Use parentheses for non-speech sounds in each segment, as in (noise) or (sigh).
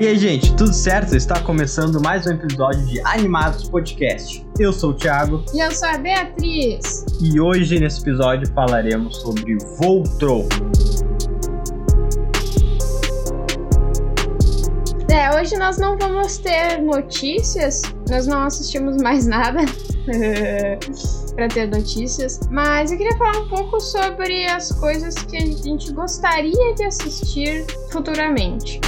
E aí, gente, tudo certo? Está começando mais um episódio de Animados Podcast. Eu sou o Thiago. E eu sou a Beatriz. E hoje, nesse episódio, falaremos sobre Voltron. É, hoje nós não vamos ter notícias, nós não assistimos mais nada (laughs) para ter notícias, mas eu queria falar um pouco sobre as coisas que a gente gostaria de assistir futuramente.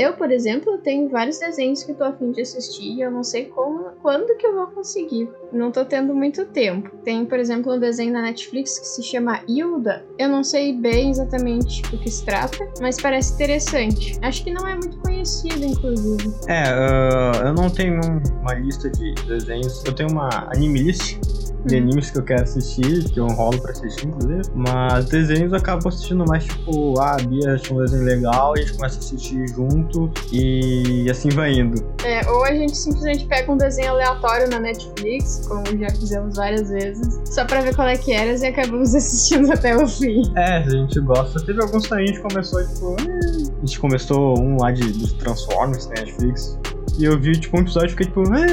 Eu, por exemplo, tenho vários desenhos que tô afim de assistir e eu não sei como, quando que eu vou conseguir. Não tô tendo muito tempo. Tem, por exemplo, um desenho na Netflix que se chama Hilda. Eu não sei bem exatamente do que se trata, mas parece interessante. Acho que não é muito conhecido, inclusive. É, uh, eu não tenho uma lista de desenhos. Eu tenho uma anime list de hum. animes que eu quero assistir, que eu rolo pra assistir, inclusive. Mas desenhos eu acabo assistindo mais, tipo, ah, a Bia achou um desenho legal, a gente começa a assistir junto e assim vai indo. É, ou a gente simplesmente pega um desenho aleatório na Netflix, como já fizemos várias vezes, só pra ver qual é que era e acabamos (laughs) assistindo até o fim. É, a gente gosta. Teve alguns também, a gente começou, tipo, eh, a gente começou um lá de, dos Transformers na Netflix. E eu vi, tipo, um episódio e fiquei, tipo, ah,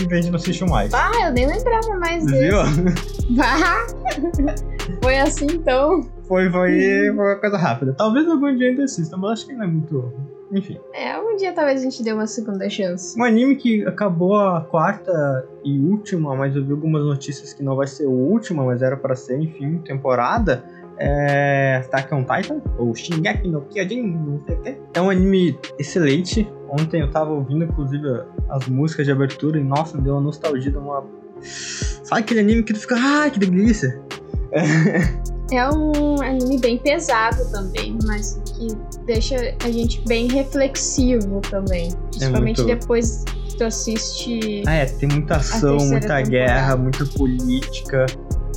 em vez de não assistir mais. Ah, eu nem lembrava mais desse. Viu? (laughs) Bah! foi assim, então. Foi, foi, foi uma coisa rápida. Talvez algum dia ainda assista, mas acho que não é muito... Enfim. É, algum dia talvez a gente dê uma segunda chance. Um anime que acabou a quarta e última, mas eu vi algumas notícias que não vai ser a última, mas era para ser, enfim, temporada é Attack on Titan, ou Shingeki no Kyojin, não sei o que. É um anime excelente. Ontem eu tava ouvindo, inclusive, as músicas de abertura e, nossa, deu uma nostalgia, uma... Sabe aquele anime que tu fica, ah, que delícia? É um anime bem pesado também, mas que deixa a gente bem reflexivo também. É Principalmente é muito... depois que tu assiste. Ah, é, tem muita ação, muita temporada. guerra, muita política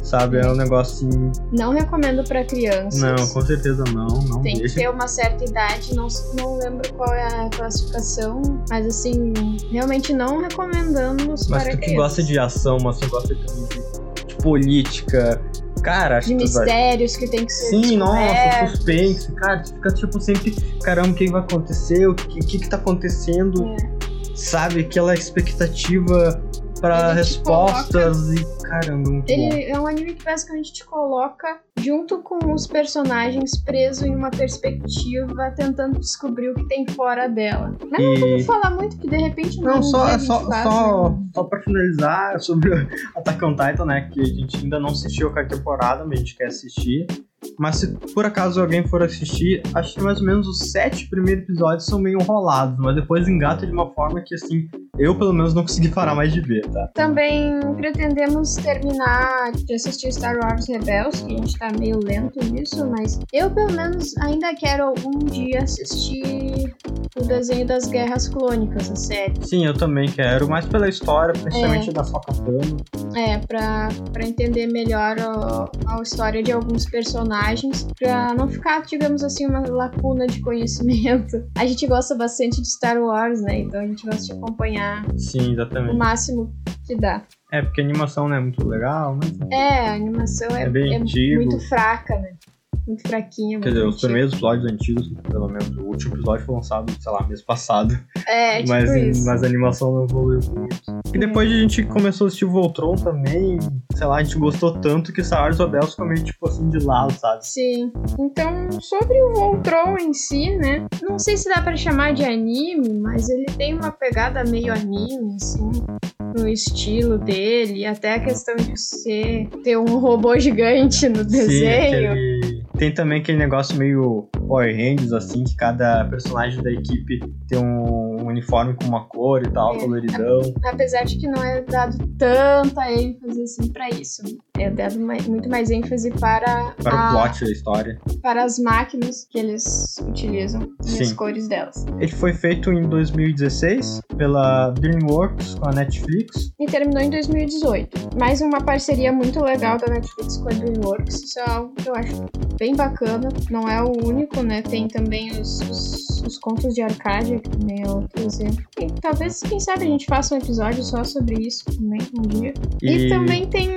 sabe? É um negócio assim. Não recomendo para crianças. Não, com certeza não. não Tem deixa. que ter uma certa idade, não, não lembro qual é a classificação, mas assim, realmente não recomendamos mas para tu que gosta de ação, mas tu gosta também de, de política. Cara, acho de que mistérios vai... que tem que ser Sim, nossa, suspense. Cara, tu fica tipo sempre, caramba, o que vai acontecer? O que, que, que tá acontecendo? É. Sabe? Aquela expectativa para respostas coloca... e caramba, muito Ele bom. é um anime que basicamente te coloca junto com os personagens preso em uma perspectiva, tentando descobrir o que tem fora dela. Mas e... não vamos falar muito, que de repente não. Não, só, só, só, né? só pra finalizar (laughs) sobre Attack on Titan, né? Que a gente ainda não assistiu a temporada, mas a gente quer assistir. Mas se por acaso alguém for assistir, acho que mais ou menos os sete primeiros episódios são meio enrolados, mas depois engata de uma forma que, assim, eu pelo menos não consegui parar mais de ver, tá? Também pretendemos terminar de assistir Star Wars Rebels, que a gente tá meio lento nisso, mas eu pelo menos ainda quero algum dia assistir o desenho das Guerras Clônicas, a série. Sim, eu também quero, mais pela história, principalmente é. da Soca É, pra, pra entender melhor a, a história de alguns personagens personagens, pra não ficar, digamos assim, uma lacuna de conhecimento. (laughs) A gente gosta bastante de Star Wars, né? Então a gente gosta de acompanhar Sim, exatamente. o máximo que dá. É, porque a animação não é muito legal, né? É, a animação é, é, é muito fraca, né? Muito fraquinha. Quer dizer, os primeiros episódios antigos, pelo menos o último episódio foi lançado, sei lá, mês passado. É, (laughs) tipo mas, isso. mas a animação não evoluiu muito. E depois a gente começou a assistir o Voltron também, sei lá, a gente gostou tanto que Star Wars Rebels ficou meio tipo assim de lado, sabe? Sim. Então, sobre o Voltron em si, né? Não sei se dá para chamar de anime, mas ele tem uma pegada meio anime, assim no estilo dele, até a questão de ser ter um robô gigante no desenho. Sim, aquele... Tem também aquele negócio meio Power Rangers, assim, que cada personagem da equipe tem um uniforme com uma cor e tal, é, coloridão. Apesar de que não é dado tanta ênfase assim pra isso. É dado mais, muito mais ênfase para. Para a, o plot da história. Para as máquinas que eles utilizam e as cores delas. Ele foi feito em 2016 pela DreamWorks com a Netflix. E terminou em 2018. Mais uma parceria muito legal da Netflix com a DreamWorks. Isso é algo que eu acho bem bacana. Não é o único, né? Tem também os, os, os contos de Arcádia, que também é outro exemplo. E talvez, quem sabe, a gente faça um episódio só sobre isso também um dia. E, e também tem,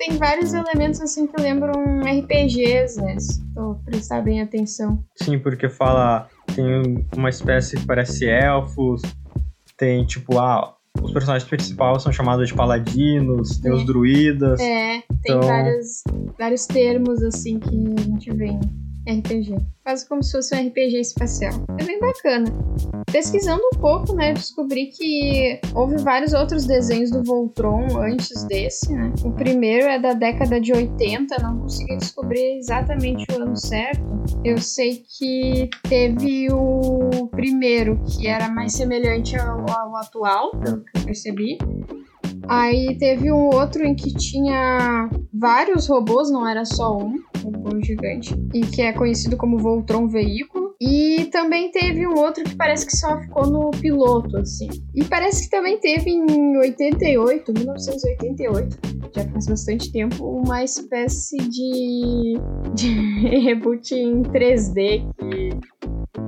tem vários elementos assim que lembram RPGs, né? Se tu prestar bem atenção. Sim, porque fala. Tem uma espécie que parece elfos, tem tipo, ah, os personagens principais são chamados de paladinos, tem é. os druidas. É, tem então... vários, vários termos assim que a gente vê em RPG. Quase como se fosse um RPG espacial. É bem bacana. Pesquisando um pouco, né, descobri que houve vários outros desenhos do Voltron antes desse, né? O primeiro é da década de 80, não consegui descobrir exatamente o ano certo. Eu sei que teve o primeiro, que era mais semelhante ao, ao atual, pelo que eu percebi. Aí teve um outro em que tinha vários robôs, não era só um robô gigante, e que é conhecido como Voltron Veículo. E também teve um outro que parece que só ficou no piloto, assim. E parece que também teve em 88, 1988, já faz bastante tempo, uma espécie de, de (laughs) reboot em 3D que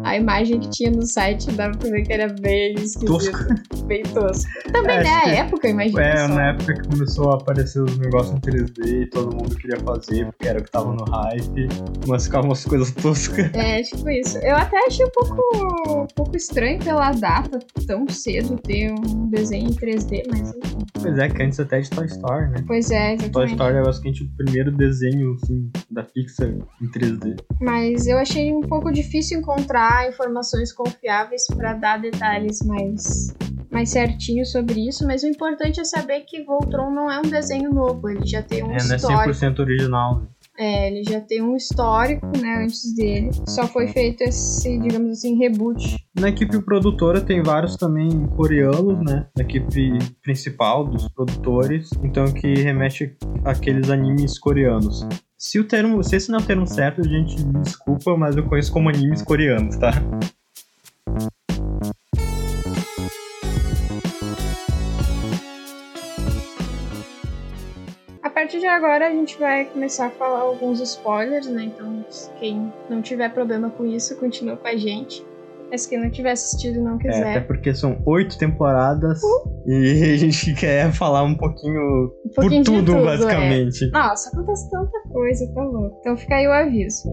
a imagem que tinha no site dava pra ver que era bem esquisito. Tosca. Bem tosco. Também, é, né? A época, imagina. É, só. na época que começou a aparecer os negócios em 3D e todo mundo queria fazer, porque era o que tava no hype, mas ficavam umas coisas toscas. É, tipo isso. Eu até achei um pouco, um pouco estranho pela data tão cedo ter um desenho em 3D, mas enfim. Pois é, que antes até de Toy Story, né? Pois é, exatamente. Toy Story é basicamente o primeiro desenho assim, da Pixar em 3D. Mas eu achei um pouco difícil encontrar informações confiáveis para dar detalhes mais mais certinho sobre isso, mas o importante é saber que Voltron não é um desenho novo, ele já tem um é, histórico. É, não é 100% original. É, ele já tem um histórico, né, antes dele. Só foi feito esse, digamos assim, reboot. Na equipe produtora tem vários também coreanos, né, na equipe principal dos produtores, então que remete àqueles animes coreanos. Se o termo, se esse não é o termo certo, a gente desculpa, mas eu conheço como animes coreanos, tá? Partir de agora a gente vai começar a falar alguns spoilers, né? Então, quem não tiver problema com isso, continua com a gente. Mas quem não tiver assistido e não quiser. É, até porque são oito temporadas uh. e (laughs) a gente quer falar um pouquinho, um pouquinho por tudo, tudo, é. basicamente. É. Nossa, acontece tanta coisa, tá louco. Então fica aí o aviso.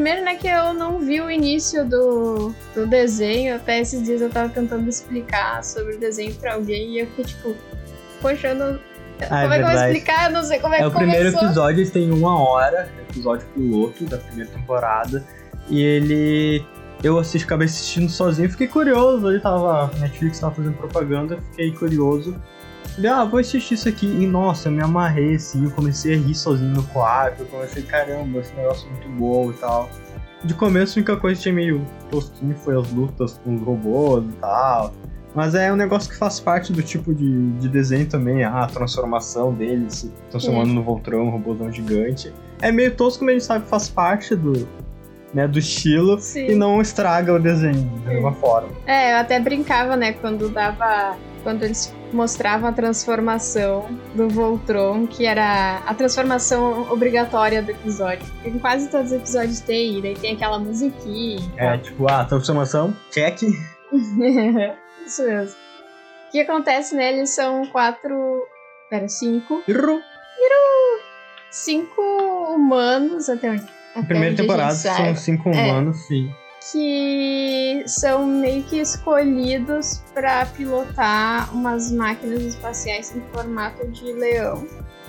Primeiro, né, que eu não vi o início do, do desenho. Até esses dias eu tava tentando explicar sobre o desenho pra alguém e eu fiquei tipo, poxa, eu não. Ah, é como é, é que eu vou explicar? Eu não sei como é, é que o primeiro episódio tem uma hora, episódio piloto da primeira temporada. E ele. Eu assisti, acabei assistindo sozinho, fiquei curioso. Ele tava. Netflix tava fazendo propaganda, fiquei curioso. Falei, ah, vou assistir isso aqui. E nossa, eu me amarrei assim, eu comecei a rir sozinho no quarto. Eu comecei, caramba, esse negócio é muito bom e tal. De começo, a única coisa que tinha meio tosquinho foi as lutas com os robôs e tal. Mas é um negócio que faz parte do tipo de, de desenho também, a transformação dele, se transformando é. no Voltron, um robôzão gigante. É meio tosco, mas a gente sabe que faz parte do, né, do estilo Sim. e não estraga o desenho de nenhuma forma. É, eu até brincava, né, quando dava quando eles mostravam a transformação do Voltron, que era a transformação obrigatória do episódio. Em quase todos os episódios tem, daí tem aquela musiquinha. É, tipo, ah, transformação, check. (laughs) Isso mesmo. O que acontece, né? Eles são quatro. Pera, cinco. Iru. Iru! Cinco humanos até onde? Até primeira temporada são cinco é. humanos, é. sim que são meio que escolhidos para pilotar umas máquinas espaciais em formato de leão.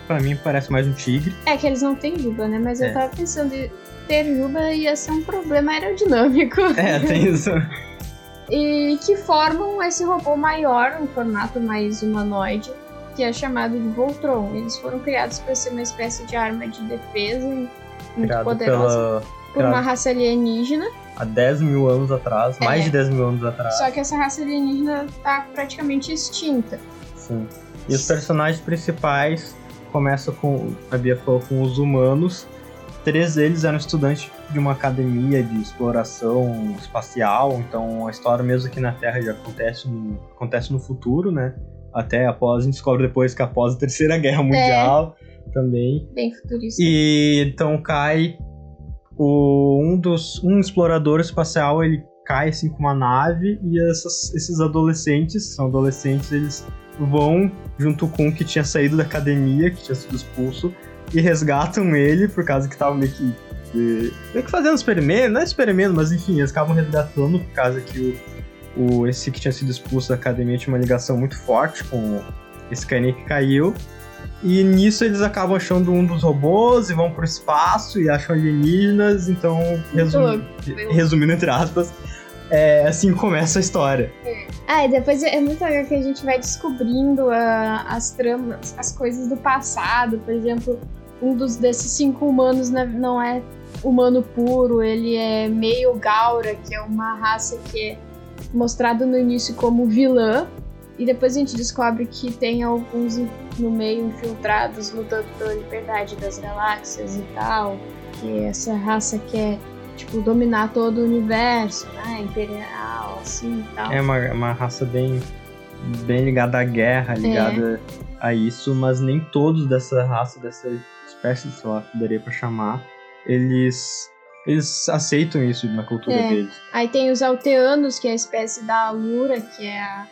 Para mim parece mais um tigre. É que eles não têm juba, né? Mas é. eu tava pensando em ter juba ia ser um problema aerodinâmico. (laughs) É, tem isso. e que formam esse robô maior, um formato mais humanoide, que é chamado de Voltron. Eles foram criados para ser uma espécie de arma de defesa muito Criado poderosa pela... por uma raça alienígena há 10 mil anos atrás, é. mais de 10 mil anos atrás. Só que essa raça alienígena tá praticamente extinta. Sim. E os personagens principais começam com, a Bia falou, com os humanos. Três deles eram estudantes de uma academia de exploração espacial, então a história mesmo aqui na Terra já acontece no, acontece no futuro, né? até após, a gente descobre depois que após a Terceira Guerra Mundial também. Bem futurista. E então cai o, um dos um explorador espacial, ele cai assim com uma nave e essas, esses adolescentes, são adolescentes, eles vão junto com o que tinha saído da academia, que tinha sido expulso, e resgatam ele por causa que tava meio que meio que fazendo experimento, não é experimento, mas enfim, eles acabam resgatando por causa que o, o esse que tinha sido expulso da academia tinha uma ligação muito forte com esse carinha que caiu. E nisso eles acabam achando um dos robôs e vão pro espaço e acham alienígenas, então, resum... resumindo entre aspas, é, assim começa a história. É. Ah, e depois é muito legal que a gente vai descobrindo uh, as tramas, as coisas do passado. Por exemplo, um dos desses cinco humanos não é humano puro, ele é meio Gaura, que é uma raça que é mostrada no início como vilã, e depois a gente descobre que tem alguns no meio infiltrados lutando pela liberdade das galáxias e tal, que essa raça quer tipo dominar todo o universo, né, imperial assim e tal. É uma, uma raça bem bem ligada à guerra, ligada é. a isso, mas nem todos dessa raça, dessa espécie, sei lá, daria para chamar, eles eles aceitam isso na cultura é. deles. Aí tem os alteanos, que é a espécie da Alura, que é a.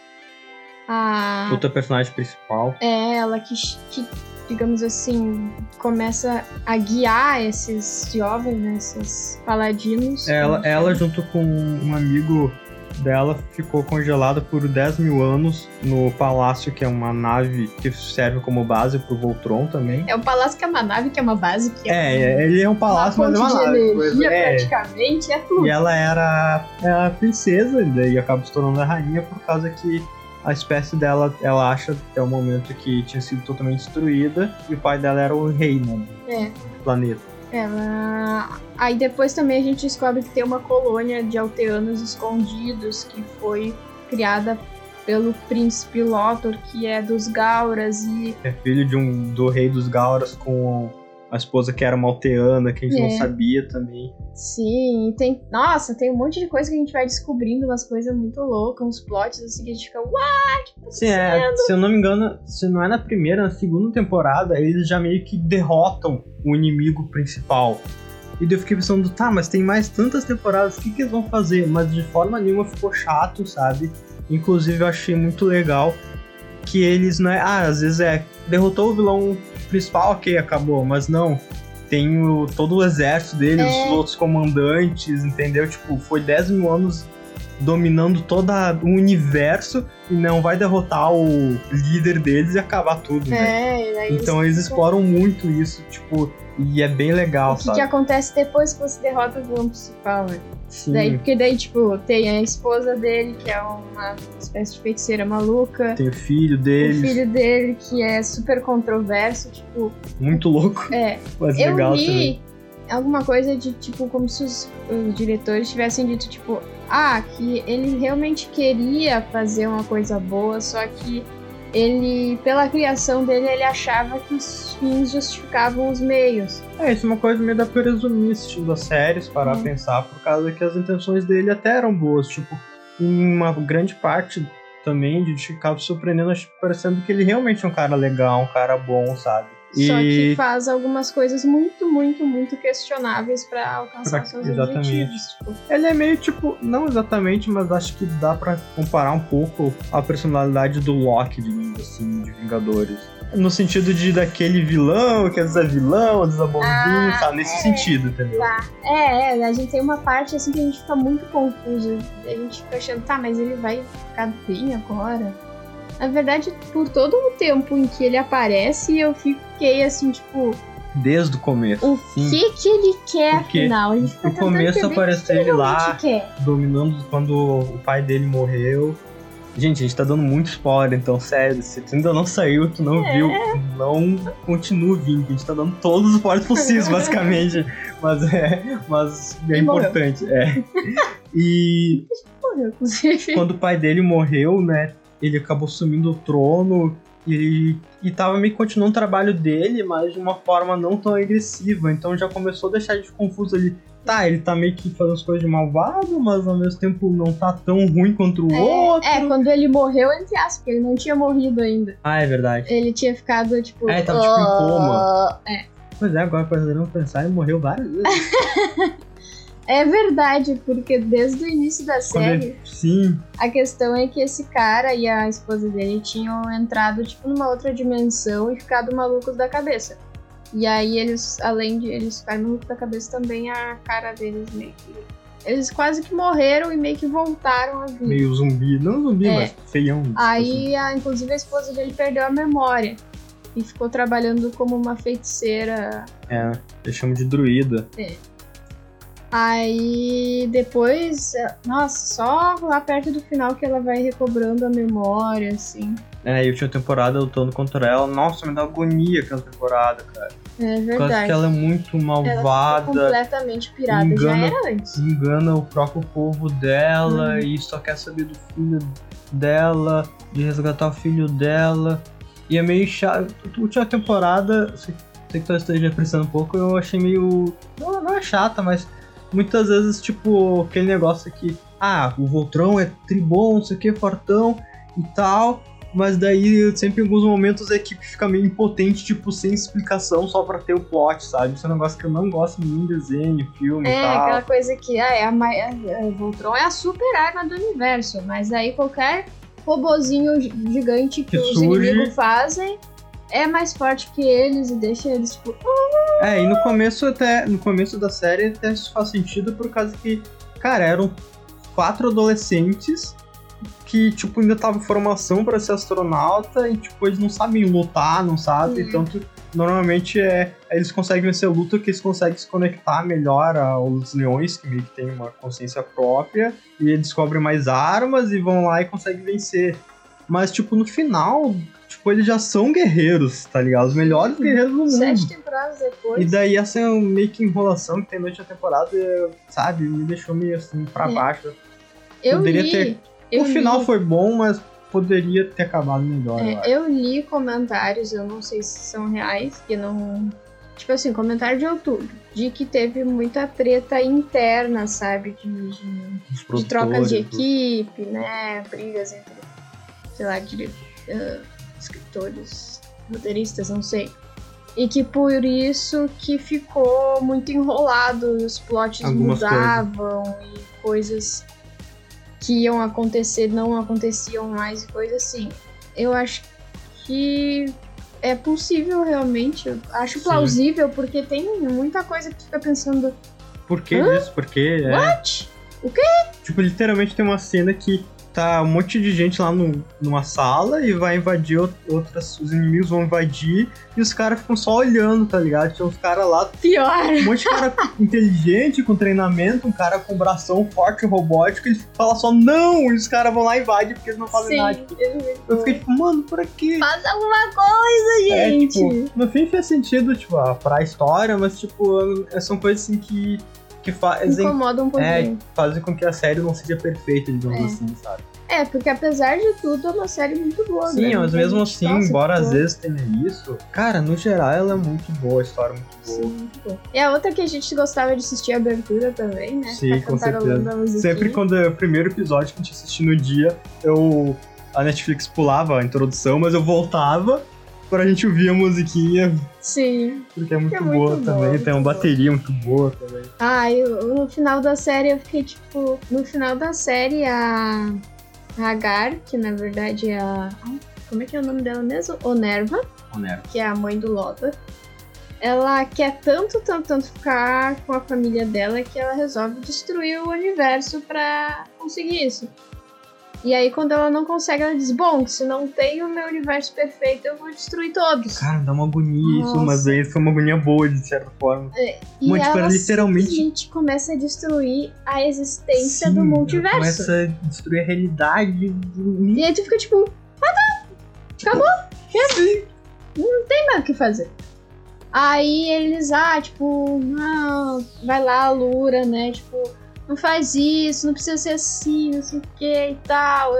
a... Outra personagem principal. É ela que, que, digamos assim, começa a guiar esses jovens, né, esses paladinos. Ela, ela junto com um amigo dela ficou congelada por 10 mil anos no palácio, que é uma nave que serve como base pro Voltron também. É um palácio que é uma nave, que é uma base, que é. É, ele é um palácio, mas é uma nave. Energia, é. praticamente, é tudo. E ela era a princesa, e daí acaba se tornando a rainha por causa que a espécie dela, ela acha até o momento que tinha sido totalmente destruída e o pai dela era o rei, né? É. Do planeta. Ela. Aí depois também a gente descobre que tem uma colônia de alteanos escondidos que foi criada pelo príncipe Lothor, que é dos Gauras e. É filho de um do rei dos Gauras com a esposa que era malteana, que a gente é. não sabia também. Sim, tem. Nossa, tem um monte de coisa que a gente vai descobrindo, umas coisas muito loucas, uns plots assim que a gente fica, what? Tá Sim, é, se eu não me engano, se não é na primeira, na segunda temporada, eles já meio que derrotam o inimigo principal. E daí eu fiquei pensando, tá, mas tem mais tantas temporadas, o que, que eles vão fazer? Mas de forma nenhuma ficou chato, sabe? Inclusive eu achei muito legal que eles, né? Ah, às vezes é. Derrotou o vilão principal, ok, acabou. Mas não. Tem o, todo o exército dele, é. os outros comandantes, entendeu? Tipo, foi 10 mil anos dominando todo o universo e não vai derrotar o líder deles e acabar tudo, né? É, então eles exploram muito isso, tipo, e é bem legal, o que sabe? que acontece depois que você derrota o vilão principal, né? Sim. Daí, porque daí, tipo, tem a esposa dele, que é uma espécie de feiticeira maluca. Tem o filho dele. O filho dele, que é super controverso, tipo. Muito louco. É. Mas eu legal li também. alguma coisa de, tipo, como se os, os diretores tivessem dito, tipo, ah, que ele realmente queria fazer uma coisa boa, só que ele, pela criação dele, ele achava que os fins justificavam os meios. É, isso é uma coisa meio da pra resumir assistindo as séries, parar hum. a pensar, por causa que as intenções dele até eram boas, tipo, em uma grande parte também de ficava surpreendendo, parecendo que ele realmente é um cara legal, um cara bom, sabe? Só que faz algumas coisas muito, muito, muito questionáveis para alcançar pra, seus exatamente. objetivos. Tipo. Ele é meio tipo, não exatamente, mas acho que dá para comparar um pouco a personalidade do Loki, digamos assim, de Vingadores. No sentido de daquele vilão, que às vezes é vilão, às vezes é bonzinho, Ah, tá? Nesse é. sentido, entendeu? Tá. É, é, a gente tem uma parte assim que a gente fica muito confuso. A gente fica achando, tá, mas ele vai ficar bem agora? Na verdade, por todo o tempo em que ele aparece, eu fiquei assim, tipo, Desde o começo. o sim. que que ele quer Porque afinal? A gente fica No tentando começo apareceu ele lá, quer. dominando quando o pai dele morreu. Gente, a gente tá dando muito spoiler, então, sério, se tu ainda não saiu, tu não É. viu, não continua vindo, a gente tá dando todos os spoilers possíveis, (laughs) basicamente. Mas é, mas é E morreu. importante, é. E Morreu, inclusive. quando o pai dele morreu, né, ele acabou sumindo o trono e, e tava meio que continuando o trabalho dele, mas de uma forma não tão agressiva. Então já começou a deixar gente confuso ali. tá, ele tá meio que fazendo as coisas de malvado, mas ao mesmo tempo não tá tão ruim contra o outro. É, quando ele morreu, entre aspas, porque ele não tinha morrido ainda. Ah, é verdade. Ele tinha ficado, tipo. É, tava, tipo, em coma. É. Pois é, agora podemos pensar, ele morreu várias vezes. (laughs) É verdade, porque desde o início da série, Sim, a questão é que esse cara e a esposa dele tinham entrado, tipo, numa outra dimensão e ficado malucos da cabeça. E aí eles, além de eles ficarem malucos da cabeça, também a cara deles meio que. Eles quase que morreram e meio que voltaram a vida. meio zumbi. Não zumbi, É. mas feião. tipo assim. Aí, a, inclusive, a esposa dele perdeu a memória. E ficou trabalhando como uma feiticeira. É, eu chamo de druida. Aí depois, nossa, só lá perto do final que ela vai recobrando a memória, assim. É, e eu tinha temporada lutando contra ela. Nossa, me dá agonia aquela temporada, cara. É Por causa verdade. que ela é muito Ela malvada. completamente pirada. engana- Já era antes. engana o próprio povo dela Uhum. e só quer saber do filho dela, de resgatar o filho dela. E é meio chato. A última temporada, sei, que tu esteja apreciando um pouco, eu achei meio. Não, não é chata, mas muitas vezes, tipo, aquele negócio que. Ah, o Voltron é tribom, não sei o que, fortão e tal. Mas daí, sempre em alguns momentos, a equipe fica meio impotente, tipo, sem explicação, só pra ter o plot, sabe? Isso é um negócio que eu não gosto muito em desenho, filme e É, tal. aquela coisa que ah, é a, a, a Voltron é a super arma do universo, mas aí qualquer robozinho gi- gigante que, Que os surge. inimigos fazem é mais forte que eles e deixa eles, tipo, É, e no começo até. No começo da série até isso faz sentido por causa que, cara, eram quatro adolescentes que, tipo, ainda estavam em formação pra ser astronauta e, tipo, eles não sabem lutar, não sabem, Uhum. tanto. Normalmente é. Eles conseguem vencer luta que eles conseguem se conectar melhor aos leões, que meio que tem uma consciência própria, e eles descobrem mais armas e vão lá e conseguem vencer. Mas, tipo, no final, tipo, eles já são guerreiros, tá ligado? Os melhores guerreiros do mundo. sete temporadas depois. E daí essa meio que enrolação que tem durante a temporada, sabe, me deixou meio assim pra É. baixo. eu poderia li, ter- eu o final li- foi bom, mas poderia ter acabado melhor. eu É, acho. eu li comentários, eu não sei se são reais, que não. Tipo assim, comentário de outubro, de que teve muita treta interna, sabe? De, de, de trocas de equipe, né? Brigas entre, sei lá, dire... ah, escritores, roteiristas, não sei. E que por isso que ficou muito enrolado e os plots Algumas mudavam e coisas que iam acontecer não aconteciam mais e coisas assim. Eu acho que é possível realmente, eu acho Sim. plausível, porque tem muita coisa que fica pensando, Por que disso? Porque é, what? tipo, literalmente tem uma cena que tá um monte de gente lá no, numa sala e vai invadir out- outras. Os inimigos vão invadir e os caras ficam só olhando, tá ligado? Tinha uns caras lá Pior! um monte de cara (laughs) inteligente, com treinamento, um cara com bração forte, robótico, ele fala só não, e os caras vão lá e invadem porque eles não fazem Sim, nada. ele Eu fiquei tipo, mano, por aqui? Faz alguma coisa, É, gente! tipo, no fim fez sentido, tipo, ah, pra história, mas tipo, é- são coisas assim que, que fazem, Incomoda um é, pouquinho. fazem com que a série não seja perfeita, digamos É. assim, sabe? É. porque apesar de tudo, é uma série muito boa, né? Sim, mas Muita mesmo assim, embora às vezes tenha isso, cara, no geral ela é muito boa, a história é muito Sim, boa. muito boa. E a outra que a gente gostava de assistir a abertura também, né? Sim, Ficar com certeza. Sempre quando é o primeiro episódio que a gente assistia no dia, eu. A Netflix pulava a introdução, mas eu voltava pra gente ouvir a musiquinha, Sim. porque é muito É boa muito também. boa, tem uma muito boa. bateria muito boa também. Ah, eu, no final da série eu fiquei tipo. No final da série, a. A Agar, que na verdade é a. Como é que é o nome dela mesmo? Onerva, Onero. que é a mãe do Loda. Ela quer tanto, tanto, tanto ficar com a família dela que ela resolve destruir o universo pra conseguir isso. E aí, quando ela não consegue, ela diz: Bom, se não tem o meu universo perfeito, eu vou destruir todos. Cara, dá uma agonia isso, Nossa. mas aí foi uma agonia boa, de certa forma. E Mano, tipo, ela literalmente- simplesmente começa a destruir a existência Sim, do multiverso. Começa a destruir a realidade. do- E aí tu fica tipo, ah tá, acabou, Sim. não tem mais o que fazer. Aí eles, ah, tipo, não, vai lá, Lura, né, tipo, não faz isso, não precisa ser assim, não sei o que e tal.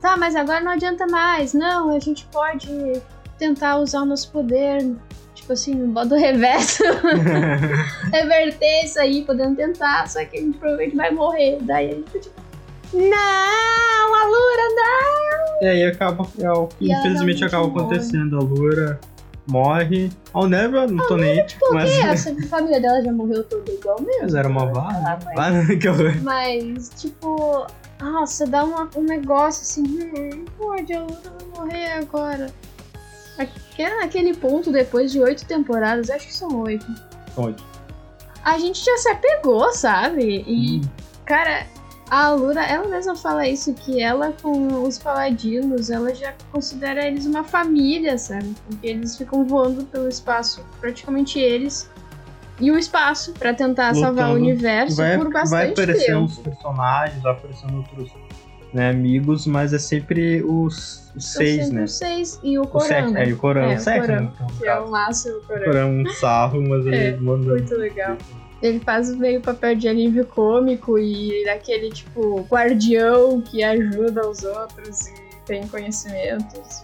Tá, mas agora não adianta mais, não, a gente pode tentar usar o nosso poder, tipo, assim, bota o (laughs) reverso, (laughs) reverter isso aí, podendo tentar, só que a gente provavelmente vai morrer. Daí a gente fica tipo, não, a Lura, não! E aí acaba, é o que E infelizmente acaba morre. acontecendo. A Lura morre. I'll never, não tô nem. Por Mas, quê? Essa família dela já morreu toda igual mesmo. mas era uma Ah, vara. mas- (laughs) Vara que horror. Mas, tipo, nossa, dá uma- um negócio assim, hum, pode, a Luna vai morrer agora. Aquele, aquele ponto, depois de oito temporadas, acho que são oito, Oito. a gente já se apegou, sabe? E, Hum. cara, a Luna, ela mesma fala isso, que ela com os paladinos, ela já considera eles uma família, sabe? Porque eles ficam voando pelo espaço, praticamente eles. E o espaço pra tentar salvar o Lutando. universo Vai, por vai bastante aparecendo tempo. os personagens, vai aparecendo outros né, amigos, mas é sempre os, os São seis, né? os seis e o O Corão, né? é, e o Corão, É, o o sete, Corão, né? Então, Que é o caso. máximo, o O Corão. Corão é um sarro, mas (laughs) É, ele manda. muito legal. Ele faz meio papel de alívio cômico e daquele, tipo, guardião que ajuda os outros e tem conhecimentos.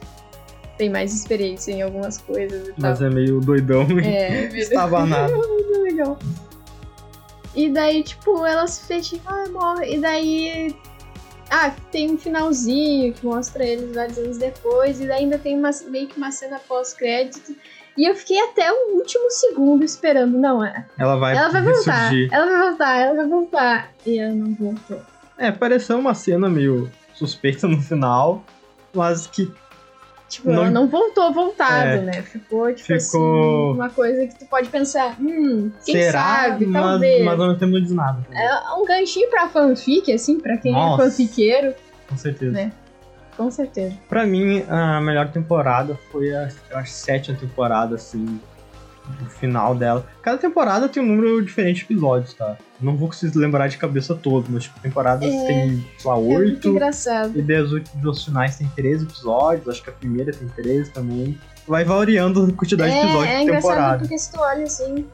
Tem mais experiência em algumas coisas e tal. Mas é meio doidão e É, estava nada. (laughs) muito legal. E daí, tipo, ela se fecha, ah, morre. E daí. Ah, tem um finalzinho que mostra eles vários anos depois. E daí ainda tem uma, meio que uma cena pós-crédito. E eu fiquei até o último segundo esperando. Não, é. Ela vai, Ela vai voltar. ressurgir. Ela vai voltar, ela vai voltar. E ela não voltou. É, pareceu uma cena meio suspeita no final, mas que Tipo, Não- ela não voltou voltado, É. né? Ficou, tipo Ficou- assim, uma coisa que tu pode pensar, hum, quem será, sabe, mas, talvez. mas ao mesmo tempo não diz nada. É um ganchinho pra fanfic, assim, pra quem Nossa. é fanfiqueiro, Com certeza. né? Com certeza. Pra mim, a melhor temporada foi a, acho, sétima temporada, assim, o final dela. Cada temporada tem um número diferente de episódios, tá? Não vou conseguir lembrar de cabeça todo, mas tipo, temporadas É. tem, sei lá, É oito. engraçado. E daí as últimas finais tem 13 episódios, acho que a primeira tem 13 também. Vai variando a quantidade de episódios É, é de engraçado temporada. porque se tu olha assim,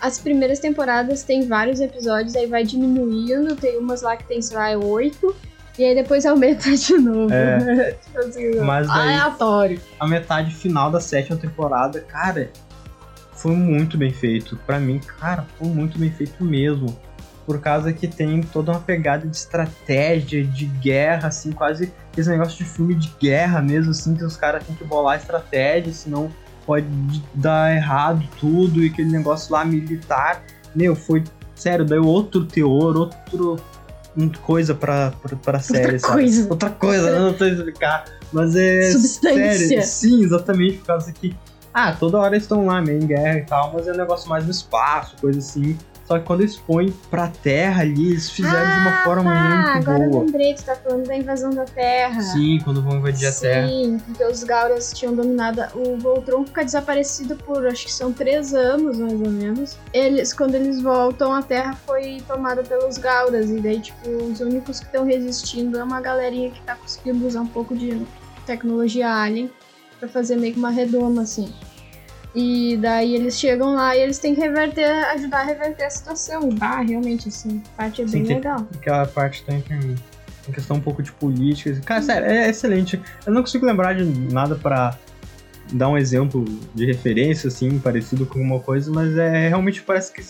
as primeiras temporadas tem vários episódios, aí vai diminuindo, tem umas lá que tem, sei lá, oito, e aí depois aumenta (laughs) de novo. É. tipo assim, Mas daí- aleatório. A metade final da sétima temporada, cara, foi muito bem feito. Pra mim, cara, foi muito bem feito mesmo. Por causa que tem toda uma pegada de estratégia, de guerra, assim, quase esse negócio de filme de guerra mesmo, assim, que os caras têm que bolar estratégia, senão pode dar errado tudo, e aquele negócio lá militar. Meu, foi, sério, deu outro teor, outro coisa pra, pra, pra série, sabe? coisa. Outra coisa, eu não sei explicar. Mas é. Substância. Sério, sim, exatamente, por causa que. Ah, toda hora eles estão lá, meio em guerra e tal, mas é um negócio mais no espaço, coisa assim. Só que quando eles põem pra terra ali, eles fizeram de uma forma ah, muito agora eu boa. lembrei, tu tá falando da invasão da Terra. Sim, quando vão invadir a terra. Sim, porque os Gauras tinham dominado. O Voltron fica desaparecido por acho que são três anos, mais ou menos. Eles, quando eles voltam, a Terra foi tomada pelos Gauras. E daí, tipo, os únicos que estão resistindo é uma galerinha que tá conseguindo usar um pouco de tecnologia alien pra fazer meio que uma redoma, assim. E daí eles chegam lá e eles têm que reverter, ajudar a reverter a situação. E, bah, realmente, assim, a parte é Sim, bem tem- legal. Aquela parte também tem tem questão um pouco de política. Cara, sério, é excelente. Eu não consigo lembrar de nada pra dar um exemplo de referência, assim, parecido com alguma coisa, mas é realmente parece que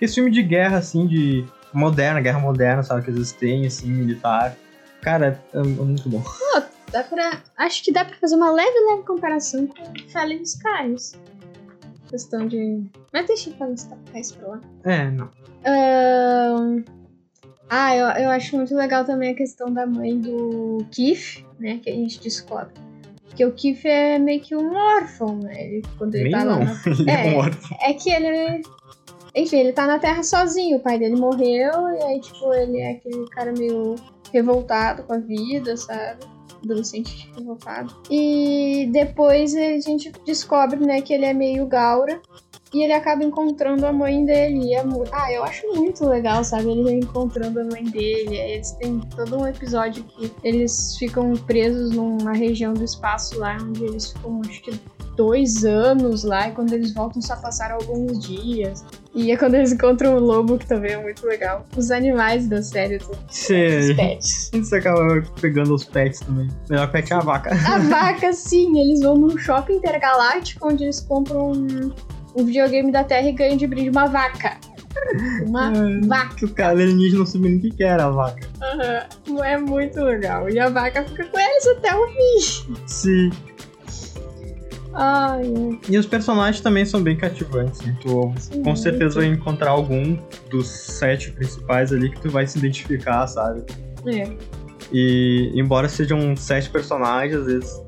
esse, filme de guerra, assim, de moderna, guerra moderna, sabe, que eles têm, assim, militar. Cara, é, é muito bom. Dá pra, acho que dá pra fazer uma leve, leve comparação com Fallen Skies. Questão de. Mas deixa eu falar isso pra lá. É, não. Ah, eu, eu acho muito legal também a questão da mãe do Keith, né? Que a gente descobre. Porque o Keith é meio que um órfão, né? Ele, quando ele Nem tá lá não. na (laughs) Ele é É. um órfão. é que ele. Enfim, ele tá na Terra sozinho. O pai dele morreu, e aí, tipo, ele é aquele cara meio revoltado com a vida, sabe? Adolescente revoltado. E depois a gente descobre, né, que ele é meio Gaura. E ele acaba encontrando a mãe dele. É mu- Ah, eu acho muito legal, sabe? Ele encontrando a mãe dele. Eles têm todo um episódio que eles ficam presos numa região do espaço lá, onde eles ficam, acho que dois anos lá, e quando eles voltam só passaram alguns dias. E é quando eles encontram o lobo, que também é muito legal. Os animais da série, tudo. Sim. os pets. (laughs) Você acaba pegando os pets também. Melhor pet é a vaca. A (laughs) vaca, sim, eles vão num shopping intergaláctico onde eles compram um, um videogame da Terra e ganham de brinde uma vaca. Uma É, vaca. que o cara alienígena não sabia nem o que era a vaca. Aham. É muito legal. E a vaca fica com eles até o fim. Sim. Ai, ai. E os personagens também são bem cativantes. né? Tu Sim, com certeza vai muito. encontrar algum dos sete principais ali que tu vai se identificar, sabe? É. E embora sejam sete personagens, às vezes,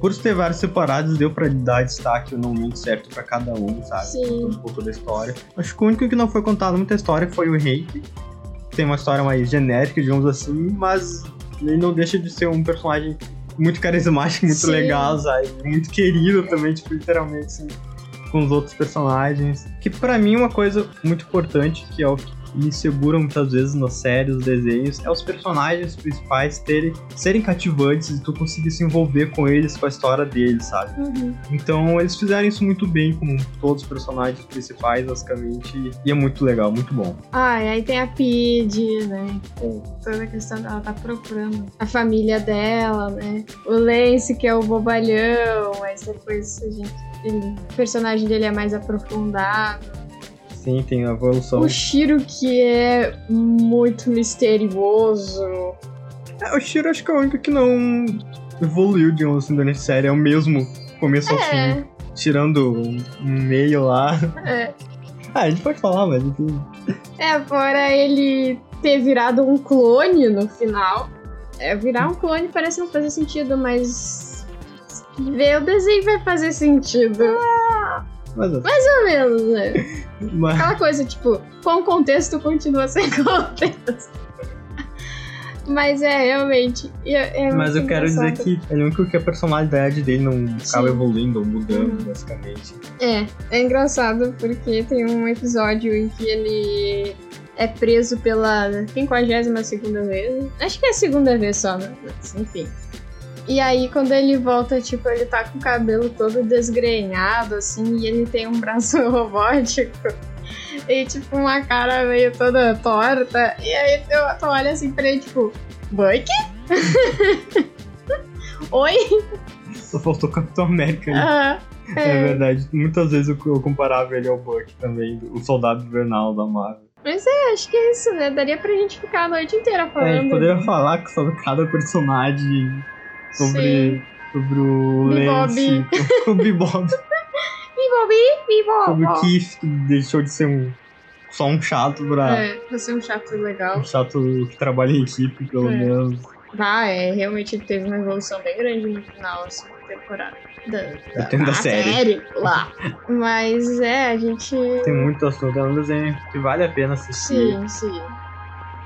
por ter vários separados, deu pra dar destaque no momento certo pra cada um, sabe? Sim. Um pouco da história. Acho que o único que não foi contado muita história foi o Hank. Tem uma história mais genérica, digamos assim, mas ele não deixa de ser um personagem muito carismático, muito Sim. legal, sabe? Muito querido também, tipo, literalmente, assim, com os outros personagens. Que pra mim uma coisa muito importante, que é o que me segura muitas vezes nas séries, nos desenhos, é os personagens principais terem, serem cativantes e tu conseguir se envolver com eles, com a história deles, sabe? Uhum. Então eles fizeram isso muito bem com todos os personagens principais, basicamente, e é muito legal, muito bom. Ah, e aí tem a Pid, né? Tem toda a questão dela tá procurando a família dela, né? O Lance, que é o bobalhão, mas depois a gente. ele- o personagem dele é mais aprofundado. Sim, tem a evolução. O Shiro, que é muito misterioso. É, o Shiro acho que é o único que não evoluiu, digamos assim, durante a série, é o mesmo começo ao fim, É, tirando um meio lá. é. Ah, a gente pode falar, mas enfim. É, fora ele ter virado um clone no final. É, virar um clone parece não fazer sentido, mas. Ver o desenho vai fazer sentido. Mas, Mais ou menos, né? (laughs) mas Aquela coisa, tipo, com contexto continua (laughs) sem contexto. Mas é, realmente. é- é Mas eu quero dizer que é único que a personalidade dele não acaba Sim. evoluindo ou mudando, Uhum. basicamente. É, é engraçado porque tem um episódio em que ele é preso pela 52 vez. Acho que é a segunda vez só, né? Mas, enfim. E aí, quando ele volta, tipo, ele tá com o cabelo todo desgrenhado, assim, e ele tem um (laughs) braço robótico. E, tipo, uma cara meio toda torta. E aí, tu, tu olha assim pra ele, tipo, Buck? (laughs) Oi? Só faltou Capitão América. né? Ah, É. verdade. Muitas vezes eu, eu comparava ele ao Buck também, o soldado invernal da Marvel. Mas é, acho que é isso, né? Daria pra gente ficar a noite inteira É, falando. gente poderia falar sobre cada personagem, sobre, sobre o. Lance, (laughs) o Bebop, sobre o Keith, que deixou de ser um, só um chato pra É, pra ser um chato legal. um chato que trabalha em equipe, pelo É. menos. Ah, é, realmente teve uma evolução bem grande no final, assim, da temporada. Da, Tem da série. lá. Mas é, a gente. Tem muito assunto, é um desenho que vale a pena assistir. Sim, sim.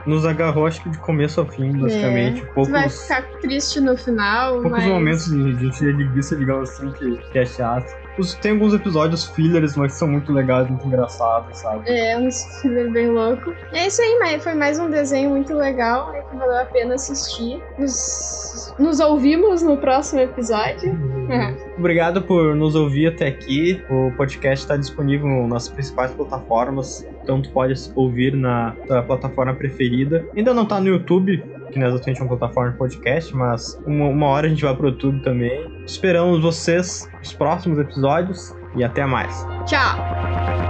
Nos agarrou, acho que de começo ao fim, basicamente. É. Tu Poucos, vai ficar triste no final, poucos mas. momentos de, de linguiça, digamos assim, que, que é chato. Os- Tem alguns episódios fillers, mas que são muito legais, muito engraçados, sabe? É, um filler bem louco. É isso aí, mas foi mais um desenho muito legal, né, que valeu a pena assistir. Nos, nos ouvimos no próximo episódio. É. Obrigado por nos ouvir até aqui. O podcast está disponível nas principais plataformas, então tu pode ouvir na tua plataforma preferida. Ainda não tá no YouTube, que não é exatamente uma plataforma de podcast, mas uma, uma hora a gente vai pro YouTube também. Esperamos vocês nos próximos episódios e até mais. Tchau!